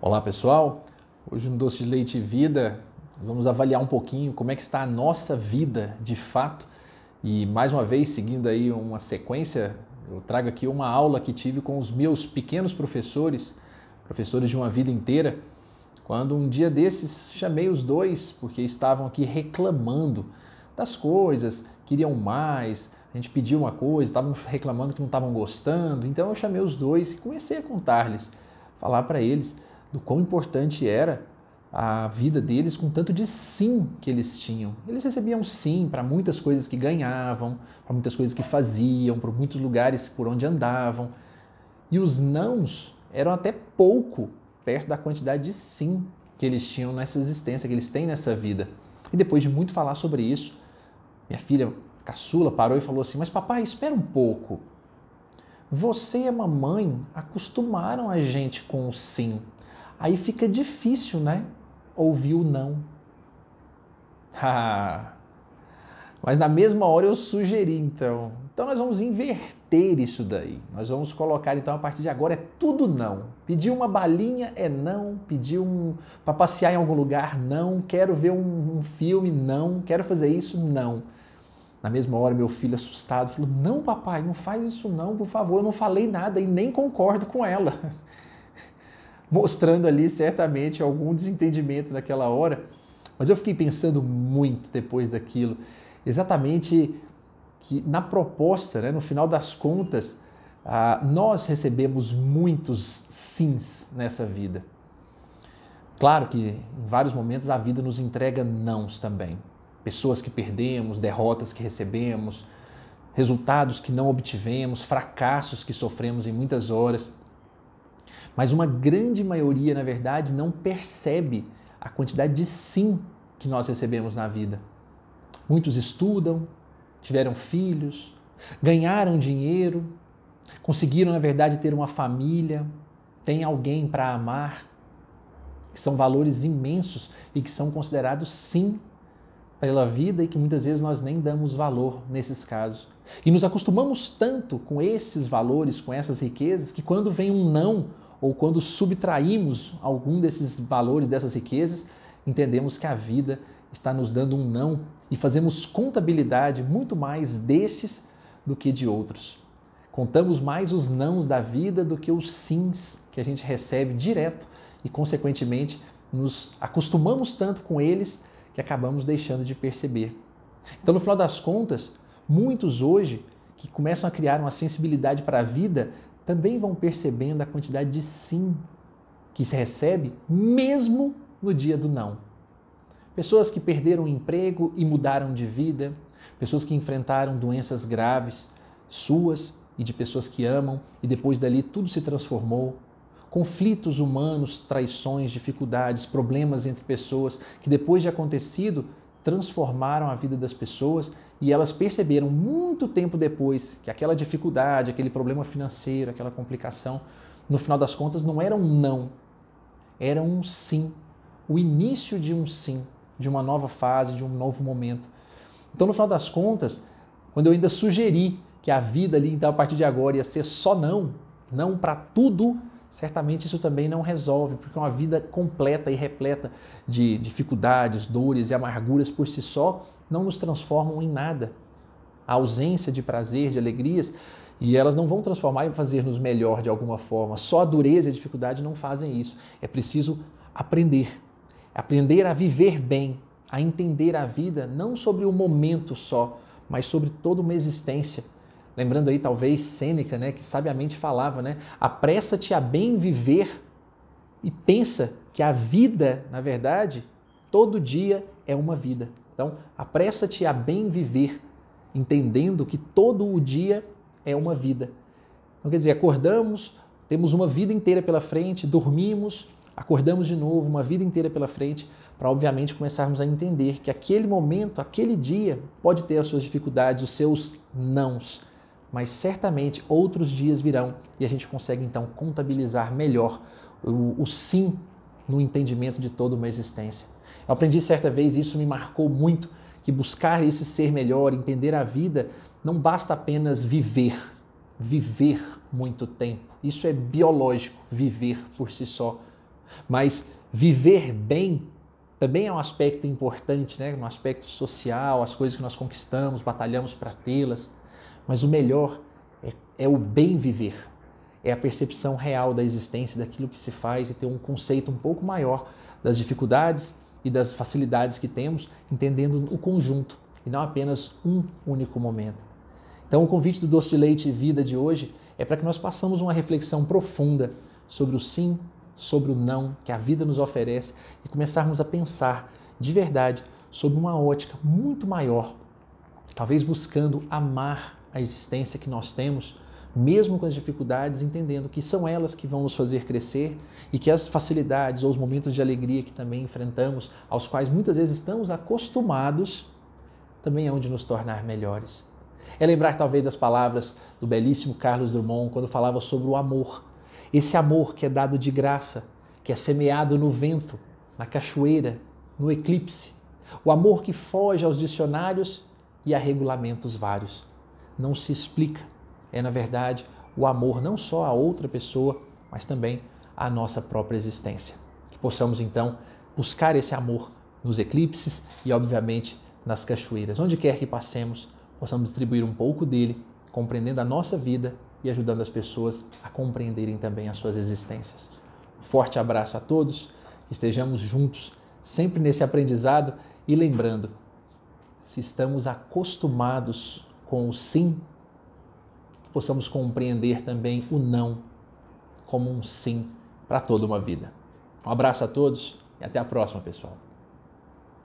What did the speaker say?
Olá pessoal, hoje no Doce de Leite Vida vamos avaliar um pouquinho como é que está a nossa vida de fato. E mais uma vez seguindo aí uma sequência, eu trago aqui uma aula que tive com os meus pequenos professores, professores de uma vida inteira, quando um dia desses chamei os dois porque estavam aqui reclamando das coisas, queriam mais, a gente pediu uma coisa, estavam reclamando que não estavam gostando, então eu chamei os dois e comecei a contar-lhes, falar para eles do quão importante era a vida deles com tanto de sim que eles tinham. Eles recebiam sim para muitas coisas que ganhavam, para muitas coisas que faziam, para muitos lugares por onde andavam. E os nãos eram até pouco perto da quantidade de sim que eles tinham nessa existência, que eles têm nessa vida. E depois de muito falar sobre isso, minha filha caçula parou e falou assim: Mas papai, espera um pouco. Você e a mamãe acostumaram a gente com o sim. Aí fica difícil, né? Ouvir o não. Mas na mesma hora eu sugeri, então. Então nós vamos inverter isso daí. Nós vamos colocar, então, a partir de agora é tudo não. Pedir uma balinha é não. Pedir um para passear em algum lugar, não. Quero ver um, um filme, não. Quero fazer isso, não. Na mesma hora, meu filho assustado falou: Não, papai, não faz isso não, por favor. Eu não falei nada e nem concordo com ela. mostrando ali certamente algum desentendimento naquela hora. Mas eu fiquei pensando muito depois daquilo, exatamente que na proposta, né, no final das contas, ah, nós recebemos muitos sims nessa vida. Claro que em vários momentos a vida nos entrega nãos também. Pessoas que perdemos, derrotas que recebemos, resultados que não obtivemos, fracassos que sofremos em muitas horas. Mas uma grande maioria, na verdade, não percebe a quantidade de sim que nós recebemos na vida. Muitos estudam, tiveram filhos, ganharam dinheiro, conseguiram, na verdade, ter uma família, têm alguém para amar, que são valores imensos e que são considerados sim pela vida e que muitas vezes nós nem damos valor nesses casos. E nos acostumamos tanto com esses valores, com essas riquezas, que quando vem um não ou quando subtraímos algum desses valores, dessas riquezas, entendemos que a vida está nos dando um não e fazemos contabilidade muito mais destes do que de outros. Contamos mais os nãos da vida do que os sims que a gente recebe direto e, consequentemente, nos acostumamos tanto com eles que acabamos deixando de perceber. Então, no final das contas, muitos hoje que começam a criar uma sensibilidade para a vida também vão percebendo a quantidade de sim que se recebe, mesmo no dia do não. Pessoas que perderam o emprego e mudaram de vida, pessoas que enfrentaram doenças graves, suas e de pessoas que amam, e depois dali tudo se transformou. Conflitos humanos, traições, dificuldades, problemas entre pessoas que depois de acontecido transformaram a vida das pessoas e elas perceberam muito tempo depois que aquela dificuldade, aquele problema financeiro, aquela complicação, no final das contas não era um não, era um sim, o início de um sim, de uma nova fase, de um novo momento. Então, no final das contas, quando eu ainda sugeri que a vida ali, então, a partir de agora ia ser só não, não para tudo, certamente isso também não resolve, porque uma vida completa e repleta de dificuldades, dores e amarguras por si só não nos transformam em nada. A ausência de prazer, de alegrias, e elas não vão transformar e fazer-nos melhor de alguma forma. Só a dureza e a dificuldade não fazem isso. É preciso aprender. Aprender a viver bem, a entender a vida não sobre o momento só, mas sobre toda uma existência Lembrando aí talvez Sêneca, né, que sabiamente falava, né, apressa-te a bem viver e pensa que a vida, na verdade, todo dia é uma vida. Então, apressa-te a bem viver, entendendo que todo o dia é uma vida. Então, quer dizer, acordamos, temos uma vida inteira pela frente, dormimos, acordamos de novo, uma vida inteira pela frente, para obviamente começarmos a entender que aquele momento, aquele dia, pode ter as suas dificuldades, os seus nãos mas certamente outros dias virão e a gente consegue então contabilizar melhor o, o sim no entendimento de toda uma existência. Eu aprendi certa vez, e isso me marcou muito, que buscar esse ser melhor, entender a vida, não basta apenas viver, viver muito tempo. Isso é biológico, viver por si só. Mas viver bem também é um aspecto importante, né? um aspecto social, as coisas que nós conquistamos, batalhamos para tê-las. Mas o melhor é, é, o bem viver, é a percepção real da existência, daquilo que se faz e ter um conceito um pouco maior das dificuldades e das facilidades que temos, entendendo o conjunto e não apenas um único momento. Então, o convite do Doce de Leite e Vida de hoje é para que nós passamos uma reflexão profunda sobre o sim sobre o não que a vida nos oferece e começarmos a pensar de verdade sobre uma ótica muito maior, talvez buscando amar a existência que nós temos, mesmo com as dificuldades, entendendo que são elas que vão nos fazer crescer e que as facilidades ou os momentos de alegria que também enfrentamos, aos quais muitas vezes estamos acostumados, também é onde nos tornar melhores. É lembrar talvez das palavras do belíssimo Carlos Drummond quando falava sobre o amor esse amor que é dado de graça, que é semeado no vento, na cachoeira, no eclipse. O amor que foge aos dicionários e a regulamentos vários. Não se explica. É, na verdade, o amor não só a outra pessoa, mas também à nossa própria existência. Que possamos, então, buscar esse amor nos eclipses e, obviamente, nas cachoeiras. Onde quer que passemos, possamos distribuir um pouco dele, compreendendo a nossa vida e ajudando as pessoas a compreenderem também as suas existências. Um forte abraço a todos, estejamos juntos sempre nesse aprendizado e lembrando, se estamos acostumados com o sim, possamos compreender também o não como um sim para toda uma vida. Um abraço a todos e até a próxima, pessoal.